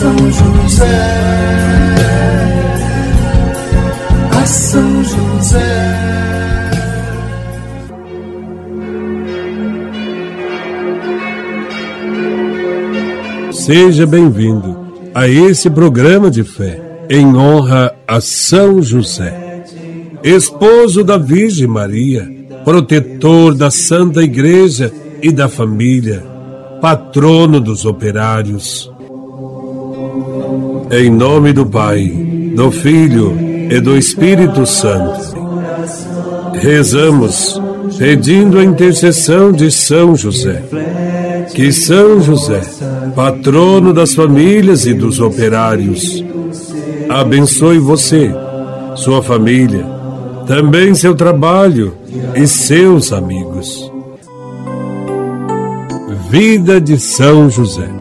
São José, a São José. Seja bem-vindo a esse programa de fé em honra a São José, esposo da Virgem Maria, protetor da Santa Igreja e da família, patrono dos operários. Em nome do Pai, do Filho e do Espírito Santo, rezamos pedindo a intercessão de São José. Que São José, patrono das famílias e dos operários, abençoe você, sua família, também seu trabalho e seus amigos. Vida de São José.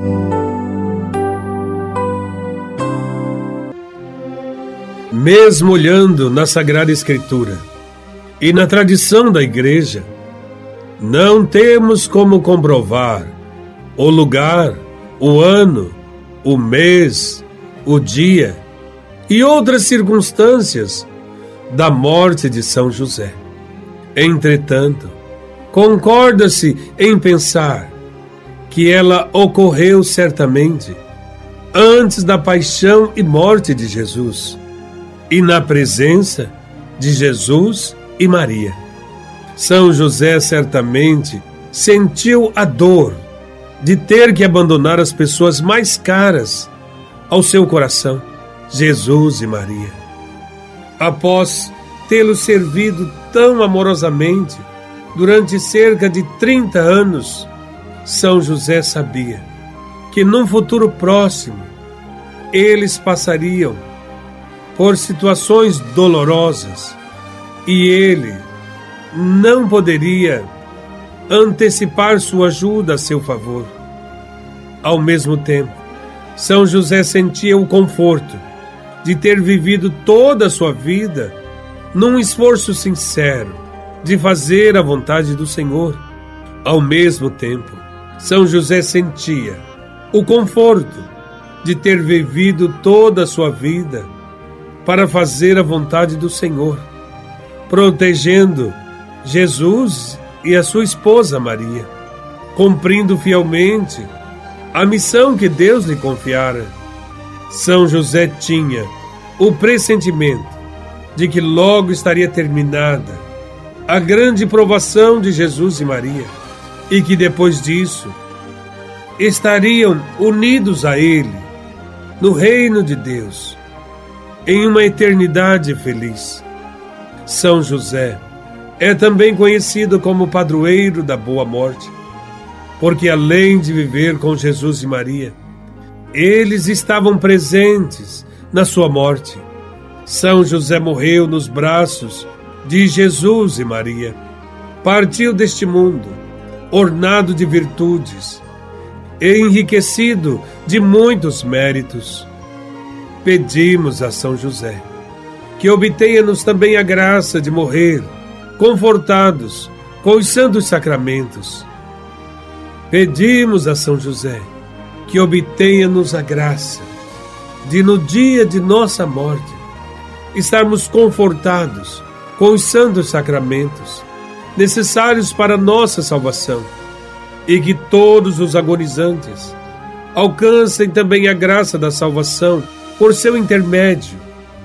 Mesmo olhando na Sagrada Escritura e na tradição da Igreja, não temos como comprovar o lugar, o ano, o mês, o dia e outras circunstâncias da morte de São José. Entretanto, concorda-se em pensar que ela ocorreu certamente antes da paixão e morte de Jesus e na presença de Jesus e Maria. São José certamente sentiu a dor de ter que abandonar as pessoas mais caras ao seu coração, Jesus e Maria. Após tê-los servido tão amorosamente durante cerca de 30 anos, São José sabia que num futuro próximo eles passariam por situações dolorosas e ele não poderia antecipar sua ajuda a seu favor. Ao mesmo tempo, São José sentia o conforto de ter vivido toda a sua vida num esforço sincero de fazer a vontade do Senhor. Ao mesmo tempo, São José sentia o conforto de ter vivido toda a sua vida para fazer a vontade do Senhor, protegendo Jesus e a sua esposa Maria, cumprindo fielmente a missão que Deus lhe confiara. São José tinha o pressentimento de que logo estaria terminada a grande provação de Jesus e Maria e que depois disso estariam unidos a Ele no reino de Deus em uma eternidade feliz. São José é também conhecido como padroeiro da boa morte, porque além de viver com Jesus e Maria, eles estavam presentes na sua morte. São José morreu nos braços de Jesus e Maria. Partiu deste mundo, ornado de virtudes, enriquecido de muitos méritos. Pedimos a São José que obtenha-nos também a graça de morrer confortados com os santos sacramentos. Pedimos a São José que obtenha-nos a graça de, no dia de nossa morte, estarmos confortados com os santos sacramentos necessários para nossa salvação e que todos os agonizantes alcancem também a graça da salvação por seu intermédio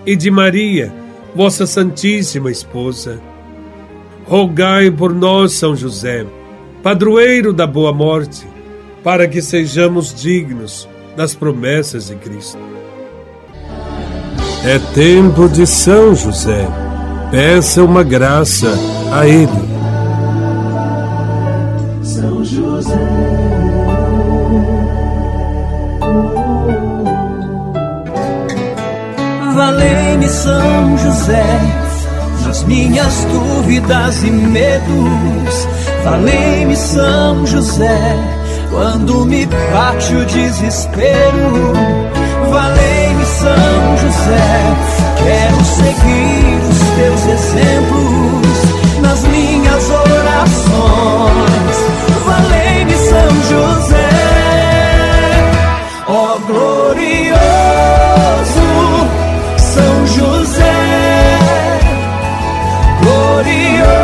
e de Maria, vossa Santíssima Esposa. Rogai por nós, São José, padroeiro da boa morte, para que sejamos dignos das promessas de Cristo. É tempo de São José. Peça uma graça a Ele. Valei-me São José nas minhas dúvidas e medos. Valei-me São José quando me bate o desespero. Valei-me São José, quero seguir os teus exemplos glorioso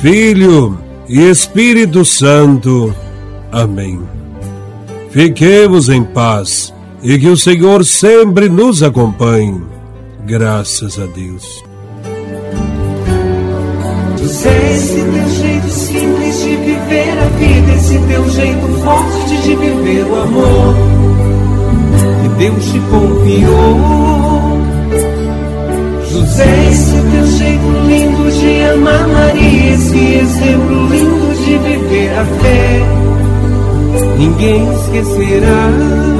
Filho e Espírito Santo. Amém. Fiquemos em paz e que o Senhor sempre nos acompanhe. Graças a Deus. Esse teu jeito simples de viver a vida, esse teu jeito forte de viver o amor que Deus te confiou. José, esse teu jeito lindo de viver